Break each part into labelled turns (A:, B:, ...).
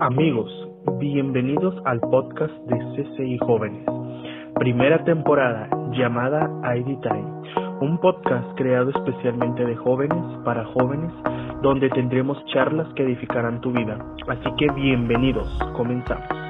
A: Amigos, bienvenidos al podcast de CCI Jóvenes, primera temporada llamada ID Time, un podcast creado especialmente de jóvenes para jóvenes donde tendremos charlas que edificarán tu vida. Así que bienvenidos, comenzamos.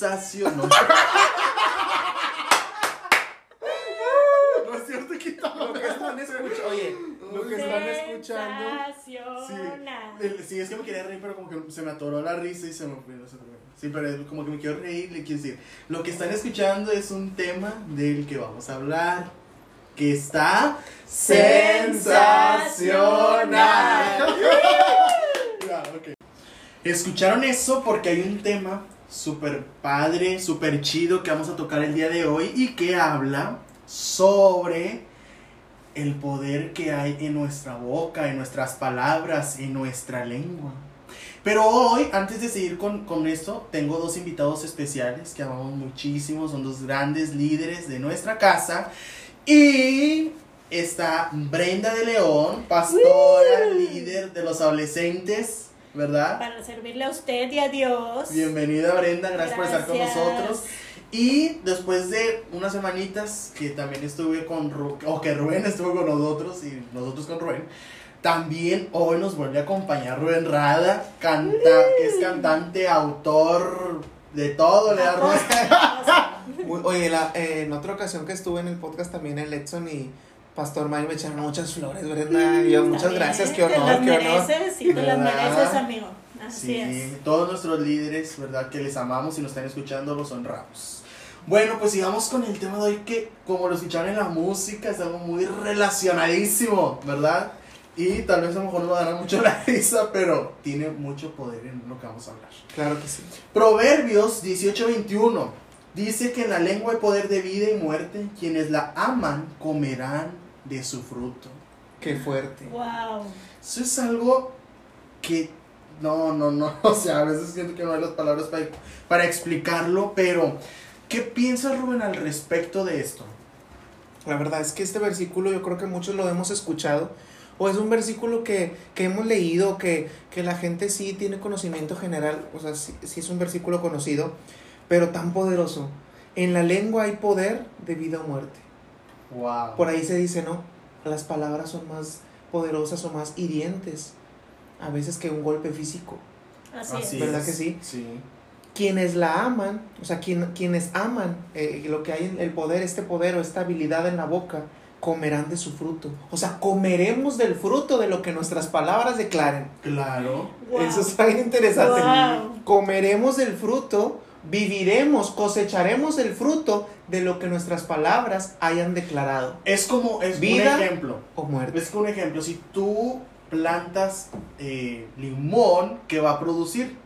B: Sensacional. no es cierto que
C: Lo que están escuchando, oye, lo que están escuchando. Sí,
B: el- sí, es que me quería reír, pero como que se me atoró la risa y se me fue. Sí, pero es como que me quiero reír, le quiero decir. Lo que están escuchando es un tema del que vamos a hablar. Que está sensacional. Escucharon eso porque hay un tema súper padre, súper chido que vamos a tocar el día de hoy y que habla sobre el poder que hay en nuestra boca, en nuestras palabras, en nuestra lengua. Pero hoy, antes de seguir con, con esto, tengo dos invitados especiales que amamos muchísimo, son dos grandes líderes de nuestra casa. Y está Brenda de León, pastora, líder de los adolescentes, ¿verdad?
D: Para servirle a usted y a Dios.
B: Bienvenida Brenda, gracias, por estar con nosotros. Y después de unas semanitas que también estuve con Rubén, o que Rubén estuvo con nosotros y nosotros con Rubén, también hoy nos vuelve a acompañar Rubén Rada, canta, que es cantante, autor, de todo, le da Rubén.
C: Oye, la- eh, en otra ocasión que estuve en el podcast también el Edson y Pastor Mike me echaron muchas flores, ¿verdad? Y yo, muchas
D: bien,
C: gracias, qué
D: Te
C: honor,
D: las
C: qué honor.
D: mereces y te las mereces, amigo. Así
B: Sí,
D: es.
B: todos nuestros líderes, ¿verdad? Que les amamos y nos están escuchando, los honramos. Bueno, pues sigamos con el tema de hoy que, como lo escucharon en la música, es algo muy relacionadísimo, ¿verdad? Y tal vez a lo mejor no dará mucho la risa, pero tiene mucho poder en lo que vamos a hablar.
C: Claro que sí.
B: Proverbios 18:21 dice que en la lengua hay poder de vida y muerte, quienes la aman comerán de su fruto.
C: Qué fuerte.
D: Wow.
B: Eso es algo que no, no, no, o sea, a veces siento que no hay las palabras para, para explicarlo, pero ¿qué piensas Rubén al respecto de esto?
C: La verdad es que este versículo yo creo que muchos lo hemos escuchado. O es un versículo que, que hemos leído, que, que la gente sí tiene conocimiento general. O sea, sí, sí es un versículo conocido, pero tan poderoso. En la lengua hay poder de vida o muerte.
B: Wow.
C: Por ahí se dice, ¿no? Las palabras son más poderosas o más hirientes a veces que un golpe físico.
D: Así, es.
C: ¿Verdad que sí?
B: Sí.
C: Quienes la aman, o sea, quien- quienes aman eh, lo que hay en el poder, este poder o esta habilidad en la boca, comerán de su fruto. O sea, comeremos del fruto de lo que nuestras palabras declaren.
B: Claro.
D: Wow.
C: Eso está bien interesante.
D: Wow.
C: Comeremos del fruto, viviremos, cosecharemos el fruto de lo que nuestras palabras hayan declarado.
B: Es como, es
C: Vida.
B: un ejemplo.
C: O muerte.
B: Es como un ejemplo, si tú plantas eh, limón, ¿qué va a producir?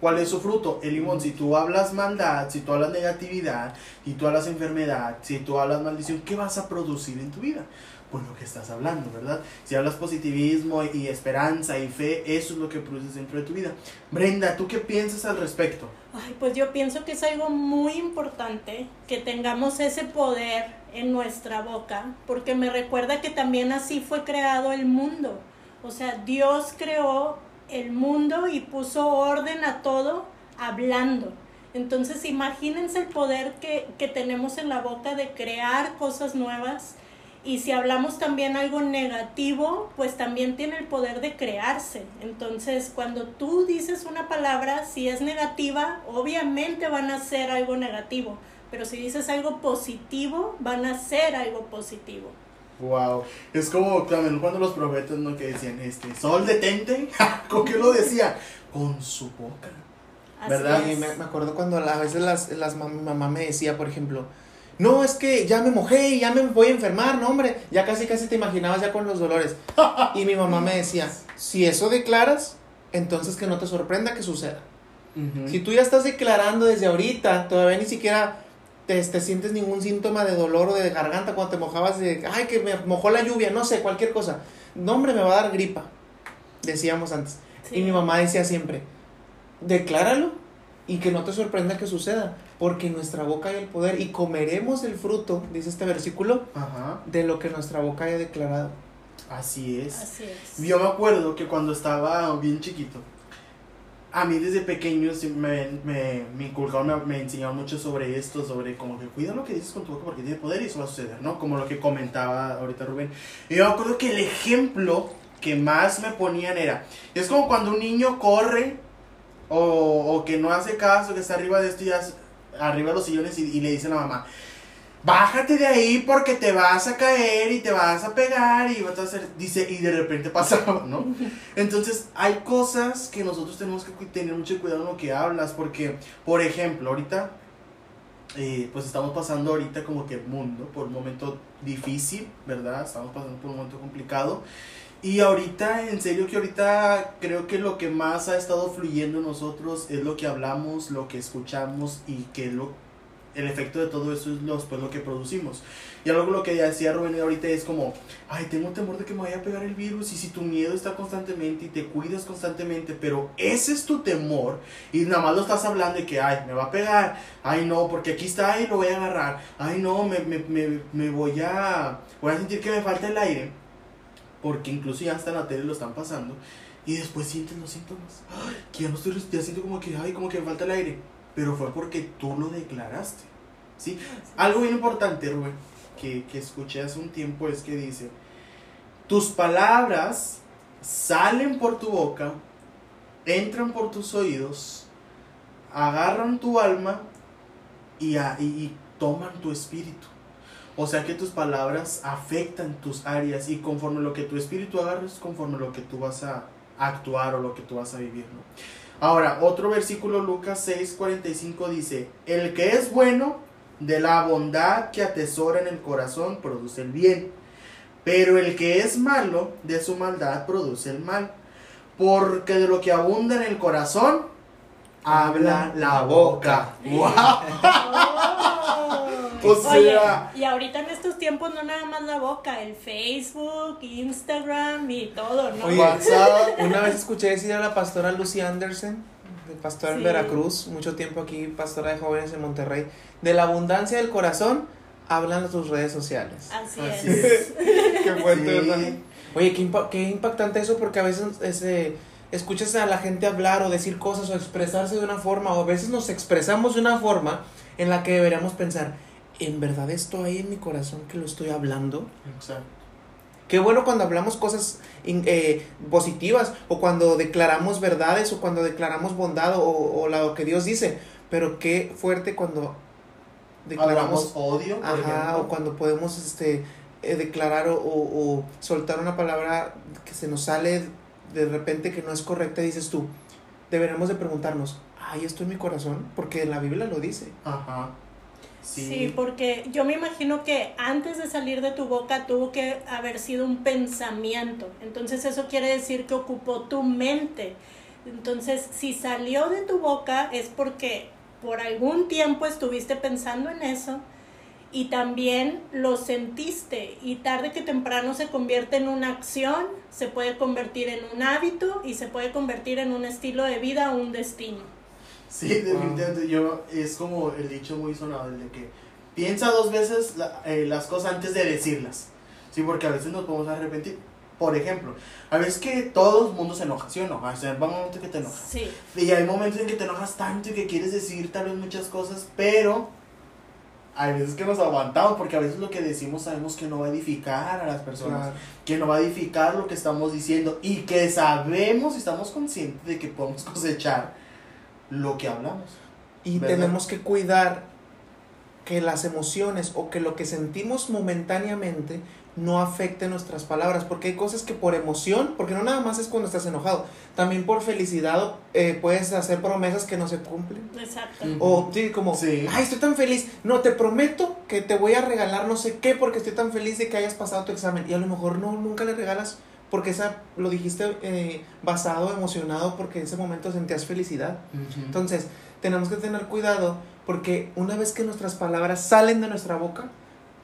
B: ¿Cuál es su fruto? El limón. Si tú hablas maldad, si tú hablas negatividad, si tú hablas enfermedad, si tú hablas maldición, ¿qué vas a producir en tu vida? Pues lo que estás hablando, ¿verdad? Si hablas positivismo y esperanza y fe, eso es lo que produces dentro de tu vida. Brenda, ¿tú qué piensas al respecto?
D: Ay, pues yo pienso que es algo muy importante que tengamos ese poder en nuestra boca, porque me recuerda que también así fue creado el mundo. O sea, Dios creó el mundo y puso orden a todo hablando. Entonces imagínense el poder que, que tenemos en la boca de crear cosas nuevas. Y si hablamos también algo negativo, pues también tiene el poder de crearse. Entonces, cuando tú dices una palabra, si es negativa, obviamente van a ser algo negativo. Pero si dices algo positivo, van a ser algo positivo.
B: Wow, es como también cuando los profetas no que decían este sol detente, ¿con qué lo decía? Con su boca.
D: Así
B: ¿Verdad?
C: Y
D: es.
C: me, me acuerdo cuando a veces las, las mam- mi mamá me decía, por ejemplo, no, es que ya me mojé y ya me voy a enfermar, no, hombre, ya casi casi te imaginabas ya con los dolores. Y mi mamá me decía, si eso declaras, entonces que no te sorprenda que suceda. Si tú ya estás declarando desde ahorita, todavía ni siquiera te, te sientes ningún síntoma de dolor o de garganta cuando te mojabas de, ay, que me mojó la lluvia, no sé, cualquier cosa. No, hombre, me va a dar gripa, decíamos antes.
D: Sí.
C: Y mi mamá decía siempre, decláralo y que no te sorprenda que suceda, porque en nuestra boca hay el poder y comeremos el fruto, dice este versículo,
B: Ajá,
C: de lo que nuestra boca haya declarado.
B: así es.
D: Así es.
B: Yo me acuerdo que cuando estaba bien chiquito, a mí desde pequeño me, me, me inculcaron, me, me enseñaron mucho sobre esto, sobre como que cuida lo que dices con tu boca porque tiene poder y eso va a suceder, ¿no? Como lo que comentaba ahorita Rubén. Y yo me acuerdo que el ejemplo que más me ponían era, es como cuando un niño corre o, o que no hace caso, que está arriba de esto y hace- arriba de los sillones y, y le dice a la mamá, bájate de ahí porque te vas a caer y te vas a pegar y vas a hacer, dice, y de repente pasaba, ¿no? Entonces hay cosas que nosotros tenemos que tener mucho cuidado en lo que hablas, porque, por ejemplo, ahorita, eh, pues estamos pasando ahorita como que mundo por un momento difícil, ¿verdad? Estamos pasando por un momento complicado. Y ahorita, en serio que ahorita creo que lo que más ha estado fluyendo en nosotros es lo que hablamos, lo que escuchamos y que lo, el efecto de todo eso es los, pues, lo que producimos. Y algo lo que decía Rubén ahorita es como, ay, tengo temor de que me vaya a pegar el virus y si tu miedo está constantemente y te cuidas constantemente, pero ese es tu temor y nada más lo estás hablando de que, ay, me va a pegar, ay, no, porque aquí está y lo voy a agarrar, ay, no, me, me, me, me voy a, voy a sentir que me falta el aire, porque incluso ya hasta en la tele lo están pasando y después sientes los síntomas, ay, que ya no estoy, ya siento como que, ay, como que me falta el aire, pero fue porque tú lo declaraste, ¿sí? Algo bien importante, Rubén, que, que escuché hace un tiempo es que dice, tus palabras salen por tu boca, entran por tus oídos, agarran tu alma y, y- y toman tu espíritu. O sea que tus palabras afectan tus áreas y conforme lo que tu espíritu agarres, conforme lo que tú vas a actuar o lo que tú vas a vivir. Ahora, otro versículo, Lucas 6:45 dice, el que es bueno, de la bondad que atesora en el corazón, produce el bien. Pero el que es malo, de su maldad, produce el mal. Porque de lo que abunda en el corazón, habla la boca. ¡Wow! O
D: Oye, y ahorita en estos tiempos no nada más la boca, el Facebook, Instagram y todo, ¿no?
C: Oye,
B: WhatsApp.
C: Una vez escuché decir a la pastora Lucy Anderson, de pastora en
D: Sí.
C: Veracruz, mucho tiempo aquí, pastora de jóvenes en Monterrey, de la abundancia del corazón hablan tus redes sociales.
D: Así,
B: Así
D: es.
B: es.
C: Qué fuerte,
B: Sí.
C: ¿verdad? Oye, qué, impa- qué impactante eso porque a veces ese, escuchas a la gente hablar o decir cosas o expresarse de una forma o a veces nos expresamos de una forma en la que deberíamos pensar, ¿en verdad esto hay en mi corazón que lo estoy hablando?
B: Exacto.
C: Qué bueno cuando hablamos cosas eh, positivas o cuando declaramos verdades o cuando declaramos bondad o, o lo que Dios dice, pero qué fuerte cuando
B: Hablamos
C: declaramos
B: odio,
C: ajá, o cuando podemos este eh, declarar o, o- o soltar una palabra que se nos sale de repente que no es correcta, dices tú, deberemos de preguntarnos, ¿hay esto en mi corazón? Porque la Biblia lo dice.
B: Ajá. Sí.
D: Porque yo me imagino que antes de salir de tu boca tuvo que haber sido un pensamiento. Entonces eso quiere decir que ocupó tu mente. Entonces, si salió de tu boca es porque por algún tiempo estuviste pensando en eso y también lo sentiste y tarde que temprano se convierte en una acción, se puede convertir en un hábito y se puede convertir en un estilo de vida o un destino.
B: Sí, definitivamente. Yo, es como el dicho muy sonado, el de que piensa dos veces la- eh, las cosas antes de decirlas. Sí, porque a veces nos podemos arrepentir. Por ejemplo, a veces que todo el mundo se enoja, ¿sí o no? O sea, va un momento que te enojas.
D: Sí.
B: Y hay momentos en que te enojas tanto y que quieres decir tal vez muchas cosas, pero hay veces que nos aguantamos porque a veces lo que decimos sabemos que no va a edificar a las personas,
C: Claro.
B: que no va a edificar lo que estamos diciendo y que sabemos y estamos conscientes de que podemos cosechar lo que hablamos.
C: Y
B: ¿Verdad?
C: tenemos que cuidar que las emociones o que lo que sentimos momentáneamente no afecte nuestras palabras, porque hay cosas que por emoción, porque no nada más es cuando estás enojado, también por felicidad eh, puedes hacer promesas que no se cumplen.
D: Exacto.
C: O sí, como,
B: Sí.
C: ay, estoy tan feliz, no, te prometo que te voy a regalar no sé qué porque estoy tan feliz de que hayas pasado tu examen. Y a lo mejor no, nunca le regalas porque esa, lo dijiste eh, basado, emocionado, porque en ese momento sentías felicidad. Entonces, tenemos que tener cuidado Porque una vez que nuestras palabras salen de nuestra boca,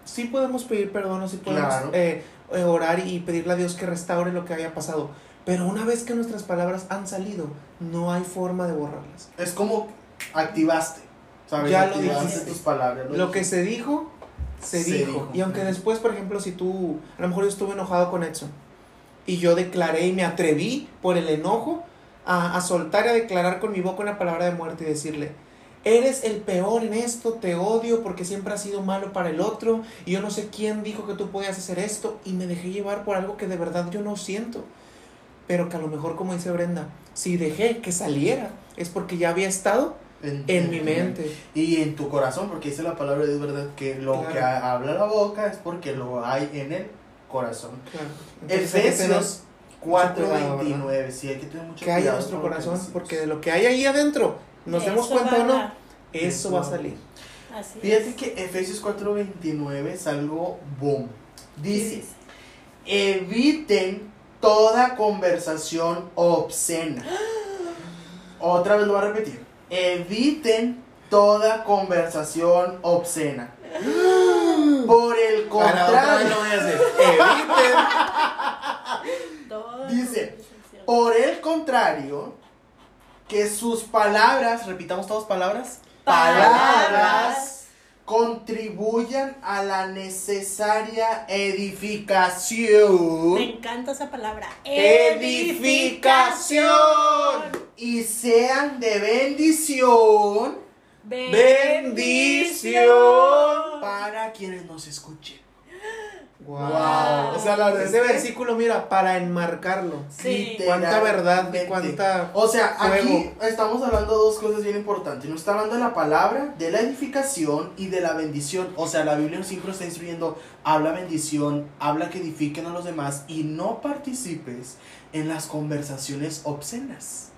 C: sí podemos pedir perdón, o sí podemos
B: Claro.
C: eh, eh, orar y pedirle a Dios que restaure lo que haya pasado. Pero una vez que nuestras palabras han salido, no hay forma de borrarlas.
B: Es como activaste. ¿sabes?
C: Ya lo dijiste.
B: tus palabras.
C: Lo que se dijo, se,
B: Se
C: dijo.
B: dijo.
C: Y aunque después, por ejemplo, si tú, a lo mejor yo estuve enojado con Edson y yo declaré y me atreví por el enojo a, a soltar y a declarar con mi boca una palabra de muerte y decirle, eres el peor en esto, te odio porque siempre has sido malo para el otro y yo no sé quién dijo que tú podías hacer esto y me dejé llevar por algo que de verdad yo no siento. Pero que a lo mejor, como dice Brenda, si dejé que saliera, es porque ya había estado en mi mente.
B: Y en tu corazón, porque dice la palabra de ¿verdad? Que lo
C: Claro.
B: que ha- habla la boca es porque lo hay en el corazón.
C: Claro. Entonces, que
B: Efesios
C: mucho cuidado,
B: 4.29. Sí, hay que tener mucho
C: que
B: cuidado
C: nuestro
B: con lo que
C: corazón, porque de lo que hay ahí adentro, nos demos
D: Eso
C: cuenta
D: va
C: o no, eso va a salir.
D: Así
B: Fíjate
D: es.
B: que Efesios 4.29 es algo boom.
D: ¿Qué
B: Dice, eviten toda conversación obscena. Otra vez lo voy a repetir. Eviten toda conversación obscena. El contrario,
C: lo voy a hacer. Eviten.
B: Dice, por el contrario, que sus palabras, repitamos todas palabras,
D: Palabras.
B: contribuyan a la necesaria edificación.
D: Me encanta esa palabra.
C: Edificación.
B: y sean de bendición
C: Bendición.
B: Quienes nos escuchen.
C: Wow.
B: Wow. O sea, la
C: Ese
B: es que-
C: versículo, mira, para enmarcarlo.
D: Sí.
C: Cuánta verdad cuánta.
B: O sea, aquí
C: fuego.
B: estamos hablando de dos cosas bien importantes. Nos está hablando de la palabra, de la edificación y de la bendición. O sea, la Biblia siempre está instruyendo, habla bendición, habla que edifiquen a los demás y no participes en las conversaciones obscenas.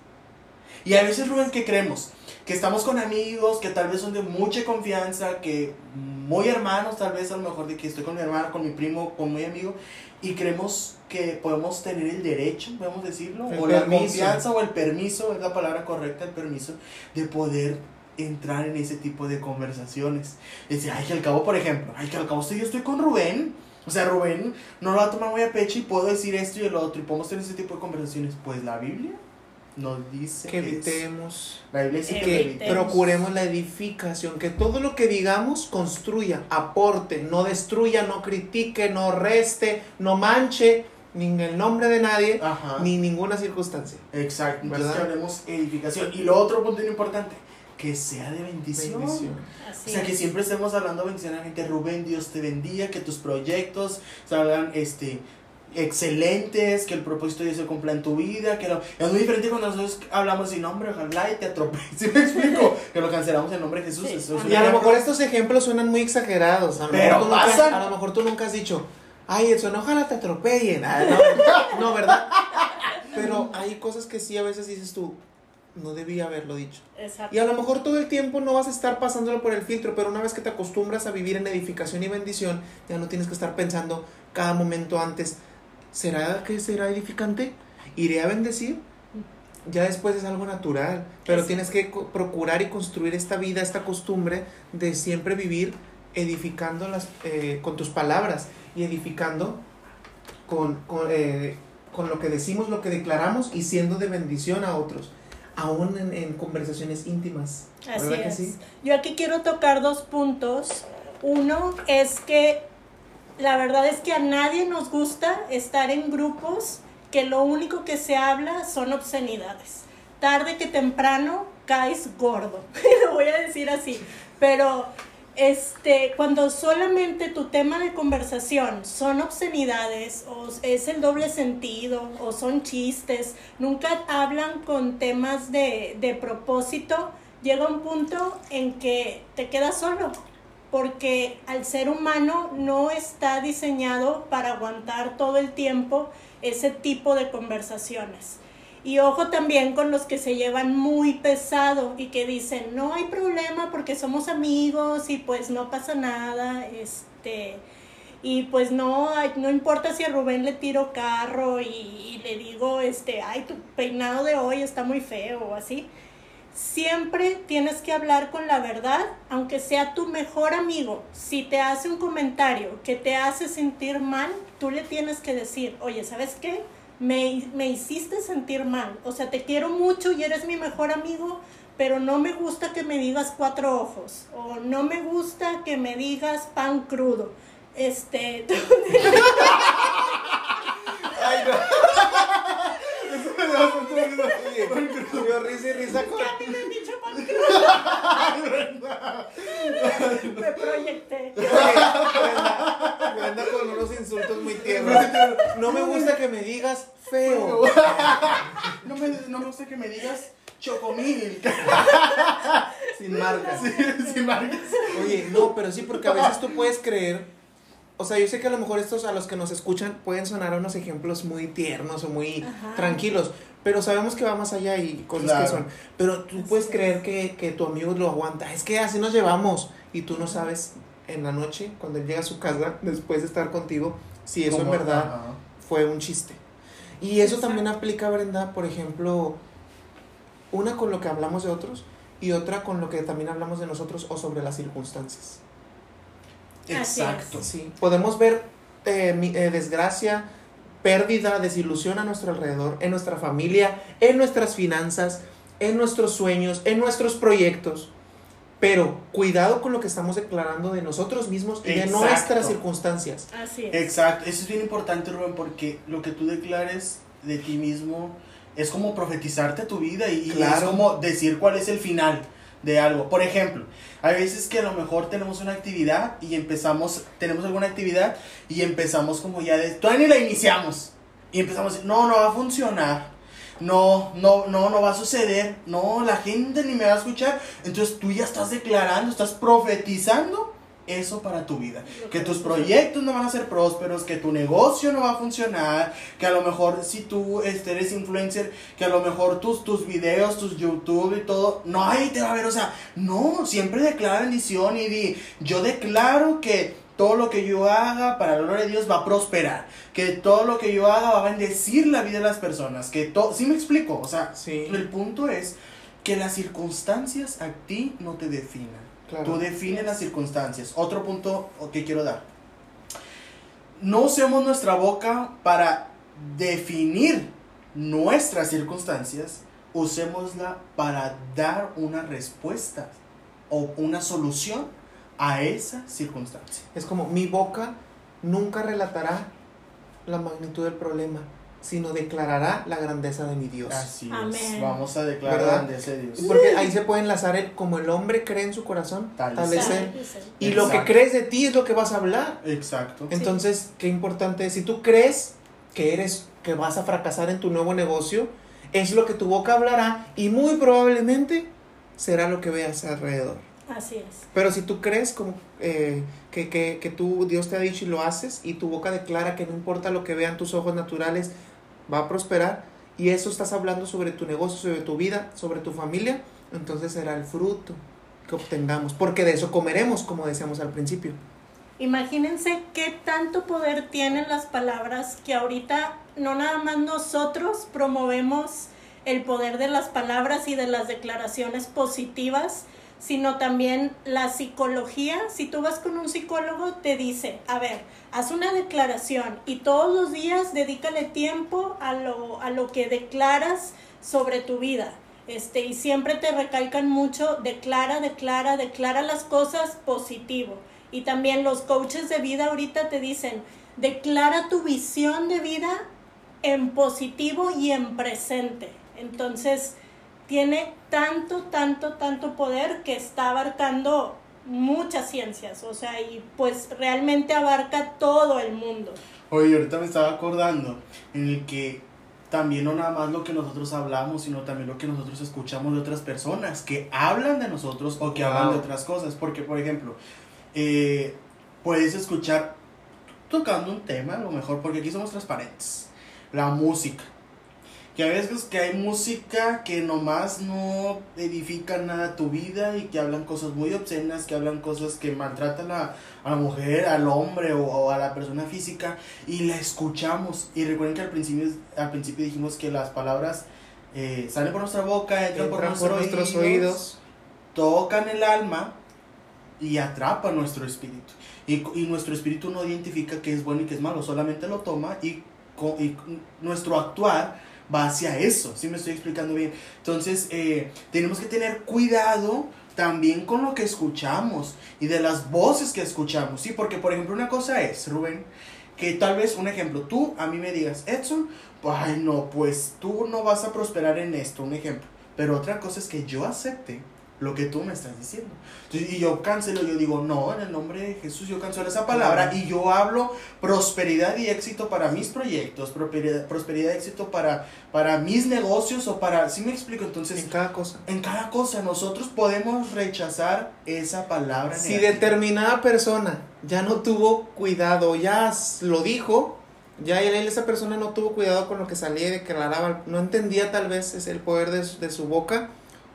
B: Y a veces, Rubén, ¿qué creemos? Que estamos con amigos que tal vez son de mucha confianza, que muy hermanos, tal vez a lo mejor de que estoy con mi hermano, con mi primo, con mi amigo, y creemos que podemos tener el derecho, podemos decirlo,
C: El
B: o la confianza o el permiso, es la palabra correcta, el permiso, de poder entrar en ese tipo de conversaciones. Decir, ay, que al cabo, por ejemplo, ay, que al cabo estoy, yo estoy con Rubén, o sea, Rubén no lo va a tomar muy a pecho y puedo decir esto y el otro, y podemos tener ese tipo de conversaciones. Pues la Biblia nos dice
C: Que evitemos.
B: La Biblia dice que
C: procuremos la edificación, que todo lo que digamos construya, aporte, no destruya, no critique, no reste, no manche ni en el nombre de nadie,
B: Ajá.
C: ni ninguna circunstancia.
B: Exacto. Entonces que hablemos edificación. Y lo otro punto importante, que sea de bendición. O sea, que siempre estemos hablando bendición a la gente. Rubén, Dios te bendiga, que tus proyectos salgan este, excelentes, que el propósito de Dios se cumpla en tu vida. Que lo- es muy diferente cuando nosotros hablamos sin nombre, ojalá y te atropelle. ¿Sí me explico? Que lo cancelamos en nombre de Jesús.
D: Sí.
B: Eso es un
C: Y a lo mejor estos ejemplos suenan muy exagerados. A lo,
B: Pero
C: mejor, tú nunca,
B: pasan.
C: a lo mejor tú nunca has dicho, ay, Edson, ojalá te atropellen. Ah, no, no, ¿verdad? Pero hay cosas que sí a veces dices tú, no debía haberlo dicho.
D: Exacto.
C: Y a lo mejor todo el tiempo no vas a estar pasándolo por el filtro, pero una vez que te acostumbras a vivir en edificación y bendición, ya no tienes que estar pensando cada momento antes, ¿será que será edificante? ¿Iré a bendecir? Ya después es algo natural, pero
D: Es-
C: tienes que procurar y construir esta vida, esta costumbre de siempre vivir edificando las, eh, con tus palabras y edificando con, con, eh, con lo que decimos, lo que declaramos y siendo de bendición a otros, aún en, en conversaciones íntimas.
D: Así
C: ¿Verdad que
D: es.
C: sí?
D: Yo aquí quiero tocar dos puntos. Uno es que la verdad es que a nadie nos gusta estar en grupos que lo único que se habla son obscenidades. Tarde que temprano caes gordo. lo voy a decir así. Pero este, cuando solamente tu tema de conversación son obscenidades o es el doble sentido o son chistes, nunca hablan con temas de, de propósito, llega un punto en que te quedas solo, porque al ser humano no está diseñado para aguantar todo el tiempo ese tipo de conversaciones. Y ojo también con los que se llevan muy pesado y que dicen, no hay problema porque somos amigos y pues no pasa nada, este, y pues no, no importa si a Rubén le tiro carro y, y le digo, este, ay, tu peinado de hoy está muy feo o así. Siempre tienes que hablar con la verdad, aunque sea tu mejor amigo. Si te hace un comentario que te hace sentir mal, tú le tienes que decir, oye, ¿sabes qué? Me, me hiciste sentir mal. O sea, te quiero mucho y eres mi mejor amigo, pero no me gusta que me digas cuatro ojos. O no me gusta que me digas pan crudo. Este,
C: Ay, no. Yo risa y risa con...
D: a mí me me proyecté.
C: Oye, Brenda, Brenda con unos insultos muy tiernos. No me gusta que me digas feo.
B: No me, no me gusta que me digas chocomil.
C: Sin marcas.
B: Sin marcas.
C: Oye, no, pero sí, porque a veces tú puedes creer. O sea, yo sé que a lo mejor estos a los que nos escuchan pueden sonar unos ejemplos muy tiernos o muy
D: Ajá.
C: tranquilos, pero sabemos que va más allá y cosas
B: Claro.
C: que son. Pero tú puedes creer que, que tu amigo lo aguanta. Es que así nos llevamos. Y tú no sabes en la noche, cuando él llega a su casa, después de estar contigo, si eso en verdad
B: ajá.
C: fue un chiste. Y eso
D: Exacto.
C: también aplica, Brenda, por ejemplo, una con lo que hablamos de otros y otra con lo que también hablamos de nosotros o sobre las circunstancias.
B: Exacto.
C: Sí. Podemos ver eh, mi- eh, desgracia, pérdida, desilusión a nuestro alrededor, en nuestra familia, en nuestras finanzas, en nuestros sueños, en nuestros proyectos. Pero cuidado con lo que estamos declarando de nosotros mismos y de nuestras circunstancias.
D: Así es.
B: Exacto, eso es bien importante, Rubén, porque lo que tú declares de ti mismo es como profetizarte tu vida y, y es como decir cuál es el final de algo. Por ejemplo, hay veces que a lo mejor tenemos una actividad y empezamos, tenemos alguna actividad y empezamos como ya de, todavía ni la iniciamos y empezamos no, no va a funcionar. No, no, no, no va a suceder. No, la gente ni me va a escuchar. Entonces tú ya estás declarando, estás profetizando eso para tu vida. Que tus proyectos no van a ser prósperos, que tu negocio no va a funcionar, que a lo mejor si tú este, eres influencer, que a lo mejor tus, tus videos, tus YouTube y todo, no, ahí te va a ver, o sea, no, siempre declara bendición y di, yo declaro que todo lo que yo haga para la gloria de Dios va a prosperar, que todo lo que yo haga va a bendecir la vida de las personas, que todo, ¿sí me explico? O sea,
C: Sí.
B: el punto es que las circunstancias a ti no te definan.
C: Claro.
B: Tú defines las circunstancias. Otro punto que quiero dar. No usemos nuestra boca para definir nuestras circunstancias. Usémosla para dar una respuesta o una solución a esa circunstancia.
C: Es como mi boca nunca relatará la magnitud del problema, sino declarará la grandeza de mi Dios.
B: Así es.
D: Amén.
B: Vamos a declarar
C: ¿Verdad?
B: grandeza de Dios.
C: Porque ahí se puede enlazar el como el hombre cree en su corazón,
B: Tal
C: tal,
B: es
C: él.
D: Exacto.
C: Y lo que crees de ti es lo que vas a hablar.
B: Exacto.
C: Entonces, qué importante es, si tú crees que eres, que vas a fracasar en tu nuevo negocio, es lo que tu boca hablará y muy probablemente será lo que veas alrededor.
D: Así es.
C: Pero si tú crees como eh, que, que, que tú, Dios te ha dicho y lo haces, y tu boca declara que no importa lo que vean tus ojos naturales, va a prosperar, y eso estás hablando sobre tu negocio, sobre tu vida, sobre tu familia, entonces será el fruto que obtengamos, porque de eso comeremos, como decíamos al principio.
D: Imagínense qué tanto poder tienen las palabras que ahorita no nada más nosotros promovemos el poder de las palabras y de las declaraciones positivas, sino también la psicología. Si tú vas con un psicólogo, te dice, a ver, haz una declaración y todos los días dedícale tiempo a lo, a lo que declaras sobre tu vida. Este, y siempre te recalcan mucho, declara, declara, declara las cosas positivo. Y también los coaches de vida ahorita te dicen, declara tu visión de vida en positivo y en presente. Entonces, tiene tanto, tanto, tanto poder que está abarcando muchas ciencias, o sea, y pues realmente abarca todo el mundo.
B: Oye, ahorita me estaba acordando en el que también no nada más lo que nosotros hablamos, sino también lo que nosotros escuchamos de otras personas que hablan de nosotros o que hablan de otras cosas. Porque, por ejemplo, eh, puedes escuchar tocando un tema, a lo mejor, porque aquí somos transparentes, la música. Que a veces que hay música que nomás no edifica nada a tu vida y que hablan cosas muy obscenas, que hablan cosas que maltratan a, a la mujer, al hombre o, o a la persona física y la escuchamos. Y recuerden que al principio, al principio dijimos que las palabras eh, salen por nuestra boca, entran, por, nuestros,
C: por nuestros
B: oídos,
C: oídos.
B: tocan el alma y atrapan nuestro espíritu. Y, y nuestro espíritu no identifica qué es bueno y qué es malo, solamente lo toma y, y nuestro actuar va hacia eso. ¿Sí me estoy explicando bien? Entonces, eh, tenemos que tener cuidado también con lo que escuchamos y de las voces que escuchamos. Sí, porque por ejemplo, una cosa es, Rubén, que tal vez un ejemplo, tú a mí me digas, Edson, ay no, pues tú no vas a prosperar en esto, un ejemplo. Pero otra cosa es que yo acepte lo que tú me estás diciendo. Entonces, y yo cancelo, yo digo, no, en el nombre de Jesús yo cancelo esa palabra y yo hablo prosperidad y éxito para mis proyectos, prosperidad, prosperidad y éxito para, para mis negocios o para, ¿sí me explico? Entonces,
C: En cada cosa.
B: en cada cosa nosotros podemos rechazar esa palabra.
C: Si
B: negativa.
C: determinada persona ya no tuvo cuidado, ya lo dijo, ya él, esa persona no tuvo cuidado con lo que salía y declaraba, no entendía tal vez el poder de su, de su boca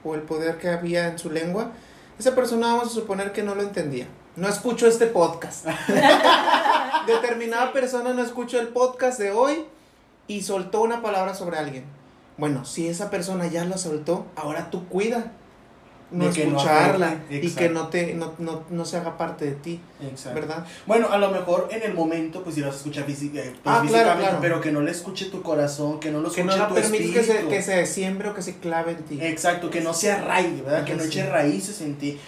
C: o el poder que había en su lengua, esa persona vamos a suponer que no lo entendía. No escucho este podcast. Determinada persona no escuchó el podcast de hoy y soltó una palabra sobre alguien. Bueno, si esa persona ya lo soltó, ahora tú cuida no
B: De que no
C: escucharla y que no te no, no, no se haga parte de ti,
B: Exacto.
C: ¿verdad?
B: Bueno, a lo mejor en el momento, pues irás a escuchar eh, pues,
C: Ah, claro,
B: físicamente,
C: claro.
B: pero que no le escuche tu corazón, que no lo
C: Que
B: escuche
C: no la
B: tu
C: permites que se,
B: espíritu.
C: que se siembre o que se clave en ti.
B: Exacto, que no se arraigue, ¿verdad? Que
C: Ajá,
B: no
C: sí.
B: eche raíces en ti.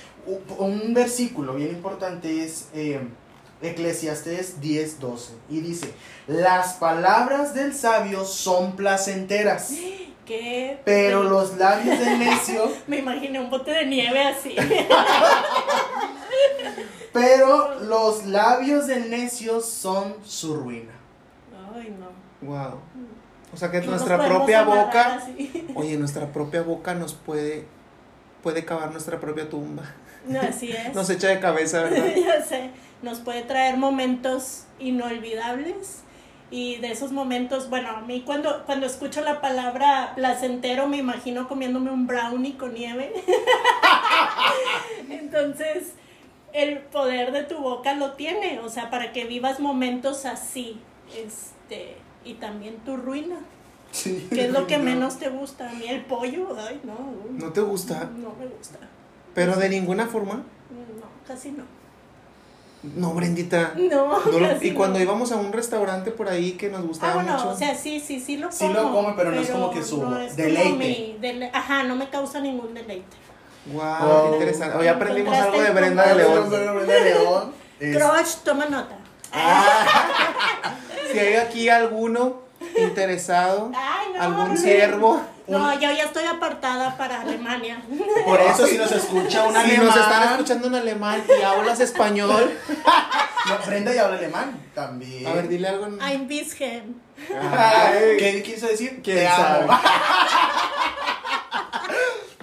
B: Un versículo bien importante es eh, Eclesiastes 10:12 y dice, las palabras del sabio son placenteras,
D: ¿Qué?
B: pero los labios del necio,
D: Me imaginé un bote de nieve así.
B: pero los labios del necio son su ruina.
D: Ay, no.
C: Wow. O sea que nuestra propia boca,
D: así.
C: oye, nuestra propia boca nos puede puede cavar nuestra propia tumba.
D: No, así es.
C: Nos echa de cabeza, ¿verdad?
D: ya sé, nos puede traer momentos inolvidables y de esos momentos, bueno, a mí cuando, cuando escucho la palabra placentero me imagino comiéndome un brownie con nieve. Entonces, el poder de tu boca lo tiene, o sea, para que vivas momentos así, este, y también tu ruina,
B: Sí.
D: que es lo que menos te gusta. A mí el pollo, ay, no.
C: ¿No te gusta?
D: No me gusta.
C: Pero de ninguna forma.
D: No, casi no.
C: No, Brendita.
D: No,
C: No lo-
D: casi
C: y cuando
D: no.
C: íbamos a un restaurante por ahí que nos gustaba
D: Ah, bueno,
C: mucho.
D: o sea, sí, sí, sí lo como.
B: Sí lo come, pero no es como que su
D: no es como
B: deleite.
D: mi dele- Ajá, no me causa ningún deleite.
C: Wow,
B: Wow.
C: qué interesante. Hoy aprendimos algo de Brenda de. León.
B: Brenda de León.
D: Crush, toma nota.
C: Si hay aquí alguno interesado,
D: Ay, no.
C: algún
D: no.
C: siervo,
D: No, yo ya estoy apartada para Alemania.
B: Por eso si nos escucha un
C: si
B: alemán.
C: nos están escuchando en alemán y hablas español,
B: No, Brenda ya habla alemán también.
C: a ver, dile algo. en-
D: Ein bisschen.
B: Ay, ¿Qué quiso decir?
C: ¿Quién
B: Te
C: sabe?
B: amo.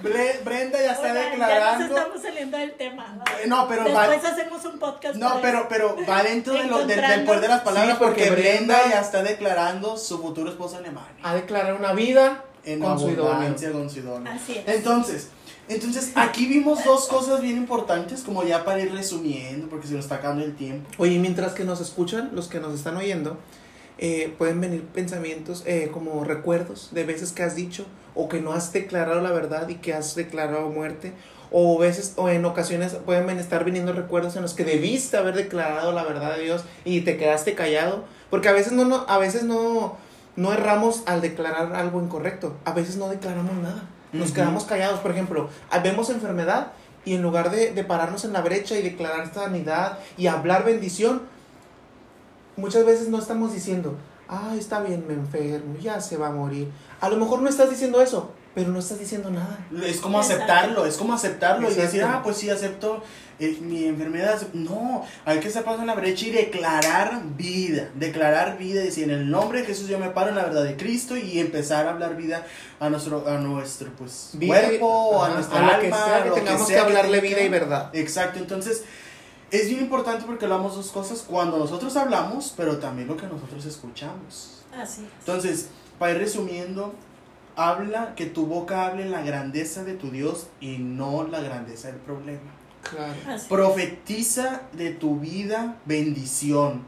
B: Bre- Brenda ya está
D: Oigan, Ya nos
B: declarando.
D: estamos saliendo del tema.
B: Eh, No, pero va,
D: Después hacemos un podcast.
B: no, pero, pero va dentro de lo, del- del poder de las palabras
C: Sí, porque
B: porque Brenda
C: Brenda-
B: ya está declarando su futuro esposo alemán.
C: A declarar una vida
B: En
C: con su
B: abundancia con su idóneo.
D: Así es.
B: Entonces, entonces aquí vimos dos cosas bien importantes, como ya para ir resumiendo, porque se nos está acabando el tiempo.
C: Oye, mientras que nos escuchan, los que nos están oyendo, eh, pueden venir pensamientos eh, como recuerdos de veces que has dicho o que no has declarado la verdad y que has declarado muerte. O veces, o en ocasiones pueden estar viniendo recuerdos en los que debiste haber declarado la verdad de Dios y te quedaste callado. Porque a veces no, no, a veces no, no erramos al declarar algo incorrecto. A veces no declaramos nada. Nos quedamos callados. Por ejemplo, ah, vemos enfermedad y en lugar de, de pararnos en la brecha y declarar sanidad y hablar bendición, muchas veces no estamos diciendo, ah, está bien, me enfermo, ya se va a morir. A lo mejor no estás diciendo eso, pero no estás diciendo nada.
B: Es como aceptarlo, es como aceptarlo y decir, ah, pues sí, acepto eh, mi enfermedad. No, hay que estar en la brecha y declarar vida, declarar vida, decir, en el nombre de Jesús yo me paro en la verdad de Cristo y empezar a hablar vida a nuestro, a nuestro pues,
C: Vida y-
B: cuerpo, a nuestra
C: a
B: alma,
C: que sea que
B: lo
C: tengamos que
B: sea
C: hablarle vida y verdad.
B: Exacto, entonces es bien importante porque hablamos dos cosas, cuando nosotros hablamos, pero también lo que nosotros escuchamos.
D: Así es.
B: Entonces, para ir resumiendo, habla que tu boca hable la grandeza de tu Dios y no la grandeza del problema.
C: Claro.
B: Profetiza de tu vida bendición.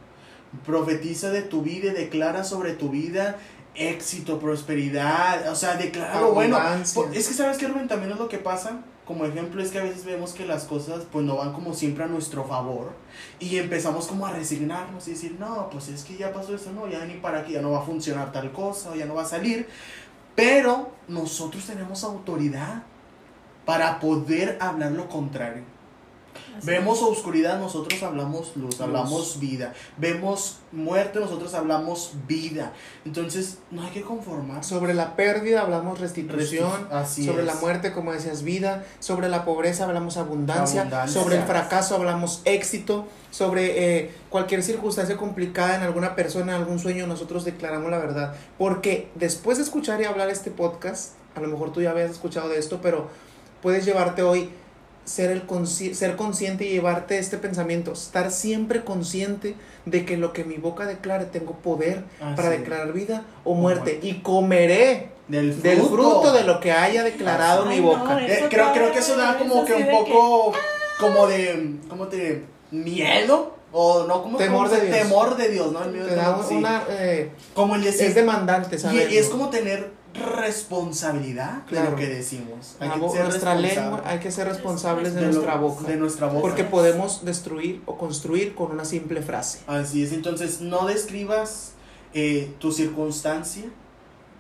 B: Profetiza de tu vida y declara sobre tu vida éxito, prosperidad, o sea, declarar lo bueno. Por- Es que sabes que Rubén también es lo que pasa. Como ejemplo es que a veces vemos que las cosas pues no van como siempre a nuestro favor y empezamos como a resignarnos y decir, no, pues es que ya pasó eso, no, ya ni para aquí, ya no va a funcionar tal cosa, o ya no va a salir. Pero nosotros tenemos autoridad para poder hablar lo contrario.
D: Así
B: Vemos oscuridad, nosotros hablamos luz, hablamos vida. Vemos muerte, nosotros hablamos vida. Entonces, no hay que conformarse.
C: Sobre la pérdida hablamos restitución,
B: Resti- así
C: sobre
B: es.
C: la muerte, como decías, vida, sobre la pobreza hablamos abundancia,
B: Abundancia.
C: sobre el fracaso hablamos éxito, sobre eh, cualquier circunstancia complicada en alguna persona, en algún sueño, nosotros declaramos la verdad. Porque después de escuchar y hablar este podcast, a lo mejor tú ya habías escuchado de esto, pero puedes llevarte hoy ser, el consci- ser consciente y llevarte este pensamiento, estar siempre consciente de que lo que mi boca declare tengo poder
B: Así
C: para declarar vida o muerte y comeré
B: Del fruto.
C: del fruto de lo que haya declarado
D: Ay,
C: mi boca.
D: eh.
B: Eh, creo, creo que eso da como
D: eso
B: que
D: sí
B: un poco como de, ¿cómo te? Miedo. O no, como
C: Temor de Dios.
B: Temor de Dios, ¿no? El miedo
C: Te
B: de sí.
C: eh,
B: Como el decir.
C: es demandante,
B: y es como tener responsabilidad de
C: Claro.
B: lo que decimos. Hay
C: La
B: que ser
C: nuestra lengua, hay que ser responsables de,
B: de lo-
C: nuestra boca.
B: De nuestra boca.
C: Porque podemos destruir o construir con una simple frase.
B: Así es, entonces no describas eh, tu circunstancia,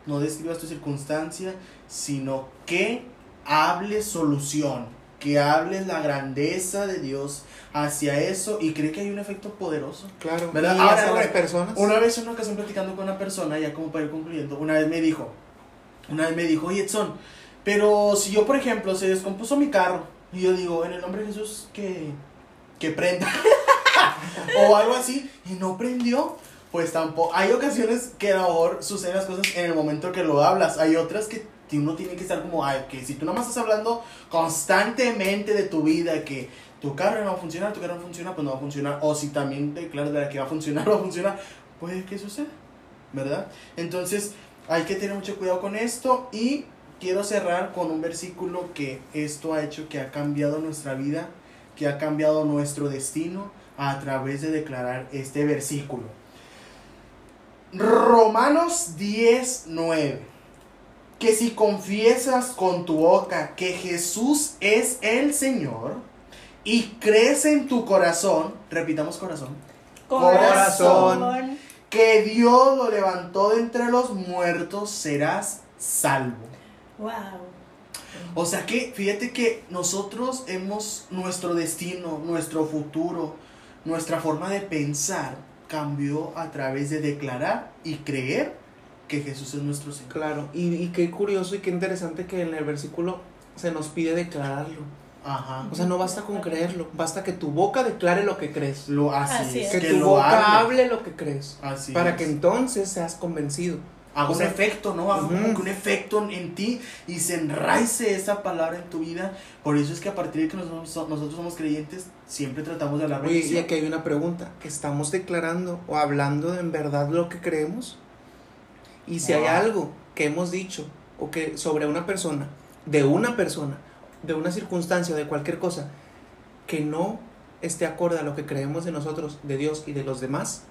B: no describas tu circunstancia, sino que hables solución, que hables la grandeza de Dios hacia eso y creo que hay un efecto poderoso.
C: Claro.
B: ¿Verdad?
C: Y
B: Ahora,
C: hacia las personas.
B: Una vez en una ocasión platicando con una persona, ya como para ir concluyendo, una vez me dijo, una vez me dijo, oye Edson, pero si yo por ejemplo se descompuso mi carro y yo digo, en el nombre de Jesús que, que prenda o algo así y no prendió, pues tampoco, hay ocasiones que a lo mejor suceden las cosas en el momento que lo hablas, hay otras que uno tiene que estar como, ay, que si tú nada más estás hablando constantemente de tu vida, que tu carro no va a funcionar, tu carro no funciona, pues no va a funcionar, o si también declaras de que va a funcionar, va a funcionar, puede que suceda, ¿verdad? Entonces hay que tener mucho cuidado con esto y quiero cerrar con un versículo que esto ha hecho que ha cambiado nuestra vida, que ha cambiado nuestro destino a través de declarar este versículo. Romanos 10, 9. Que si confiesas con tu boca que Jesús es el Señor y crees en tu corazón, repitamos corazón,
D: Corazón.
B: Que Dios lo levantó de entre los muertos, serás salvo.
D: Wow.
B: O sea que, fíjate que nosotros hemos, nuestro destino, nuestro futuro, nuestra forma de pensar cambió a través de declarar y creer que Jesús es nuestro Señor.
C: Claro. Y, y qué curioso y qué interesante que en el versículo se nos pide declararlo.
B: Ajá.
C: O sea, no basta con creerlo, basta que tu boca declare lo que crees.
B: Lo, así,
D: Así
B: es.
C: Que,
B: Que
C: tu
B: lo
C: boca
B: hable.
C: hable lo que crees.
B: Así
C: para
B: es.
C: que entonces seas convencido.
B: haga un efecto, ¿no? Haga
C: ujú.
B: que un efecto en, ti y se enraice esa palabra en tu vida. Por eso es que a partir de que nosotros, nosotros somos creyentes, siempre tratamos de hablar
C: Oye, y
B: bendición.
C: aquí hay una pregunta. ¿Estamos declarando o hablando en verdad lo que creemos? Y si hay algo que hemos dicho o que sobre una persona, de una persona, de una circunstancia o de cualquier cosa, que no esté acorde a lo que creemos de nosotros, de Dios y de los demás,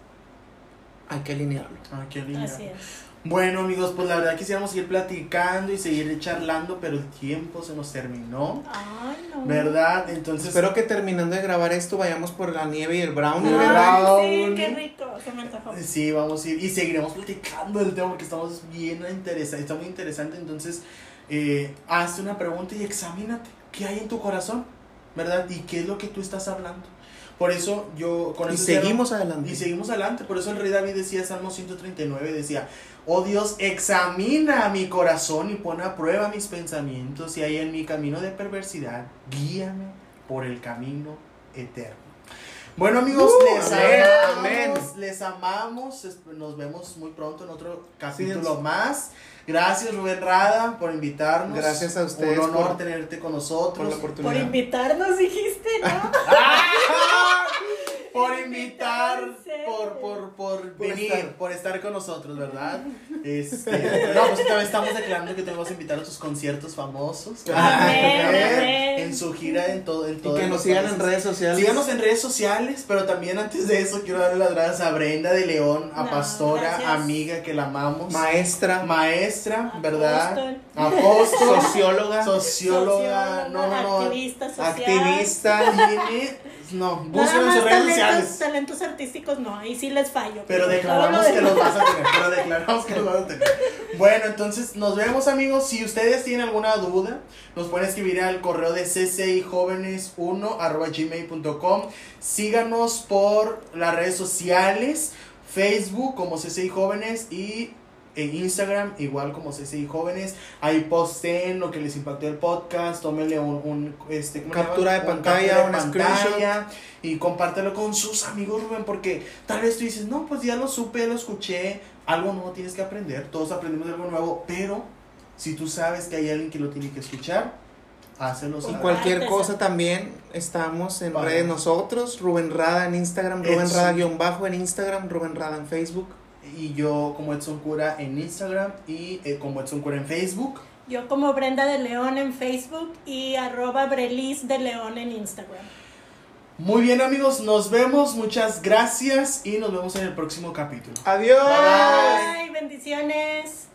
C: hay que alinearlo.
B: Ah, qué lindo.
D: Así es.
B: Bueno amigos, pues la verdad quisiéramos seguir platicando y seguir charlando, pero el tiempo se nos terminó,
D: Ay, no.
B: ¿verdad? Entonces,
C: Espero que terminando de grabar esto vayamos por la nieve y el brownie.
B: Ay,
C: ¿verdad?
D: Ay, sí,
B: brownie.
D: qué rico. Se me antojó.
B: sí, vamos a ir y seguiremos platicando del tema porque estamos bien interesantes, está muy interesante. Entonces, eh, hazte una pregunta y examínate, ¿qué hay en tu corazón? ¿Verdad? ¿Y qué es lo que tú estás hablando? Por eso yo con
C: Y
B: eso
C: seguimos adelante.
B: Y seguimos adelante. Por eso el rey David decía, Salmo 139, decía, oh Dios, examina mi corazón y pon a prueba mis pensamientos y hay en mi camino de perversidad, guíame por el camino eterno. Bueno amigos,
C: Uh,
B: les
C: amén,
B: amamos,
C: amén.
B: les amamos, nos vemos muy pronto en otro capítulo
C: Dios.
B: más. Gracias Rubén Rada por invitarnos.
C: Gracias a ustedes
B: Un honor
C: por-
B: tenerte con
C: por
B: nosotros.
C: la
D: Por
C: oportunidad.
D: invitarnos, dijiste, ¿no?
B: por
D: Invitar.
B: Por, por, por,
C: Por
B: venir,
C: estar.
B: por estar con nosotros, ¿verdad? Este, no, pues también estamos declarando que te vamos a invitar a tus conciertos famosos. En su gira en todo, en
C: Y
B: todo
C: que nos sigan en redes sociales.
B: Síganos en redes sociales, pero también antes de eso quiero darle las gracias a Brenda de León, a
D: No,
B: Pastora,
D: gracias.
B: amiga que la amamos.
C: Maestra,
B: Maestra, ¿verdad?
D: Apóstol.
C: Socióloga,
B: Socióloga, no, no, no.
D: Activista social.
C: activista.
B: No, búsquenlo en sus redes
D: talentos,
B: sociales.
D: talentos artísticos no, ahí sí les fallo.
B: Pero declaramos
D: lo
B: que los vas a tener. Pero declaramos que los vas a tener. Bueno, entonces nos vemos amigos. Si ustedes tienen alguna duda, nos pueden escribir al correo de ccijóvenes1 arroba gmail.com. Síganos por las redes sociales, Facebook como CCI Jóvenes y en Instagram igual como CCI Jóvenes. Ahí posten lo que les impactó el podcast, tómenle un, un, este, ¿cómo le
C: Captura de
B: Un
C: pantalla,
B: captura de
C: un
B: pantalla, y compártelo con sus amigos Rubén porque tal vez tú dices, no, pues ya lo supe, ya lo escuché, algo nuevo tienes que aprender, todos aprendemos algo nuevo, pero si tú sabes que hay alguien que lo tiene que escuchar, hácelo
C: Y cualquier cosa también estamos en
B: Vale.
C: redes nosotros, Rubén Rada en Instagram, Rubén
B: Eso.
C: Rada guion bajo en Instagram, Rubén Rada en Facebook.
B: Y yo como Edson Cura en Instagram y eh, como Edson Cura en Facebook.
D: Yo como Brenda de León en Facebook y arroba Brelis de León en Instagram.
B: Muy bien amigos, nos vemos, muchas gracias y nos vemos en el próximo capítulo.
C: Adiós.
B: Bye.
D: Bye, bendiciones.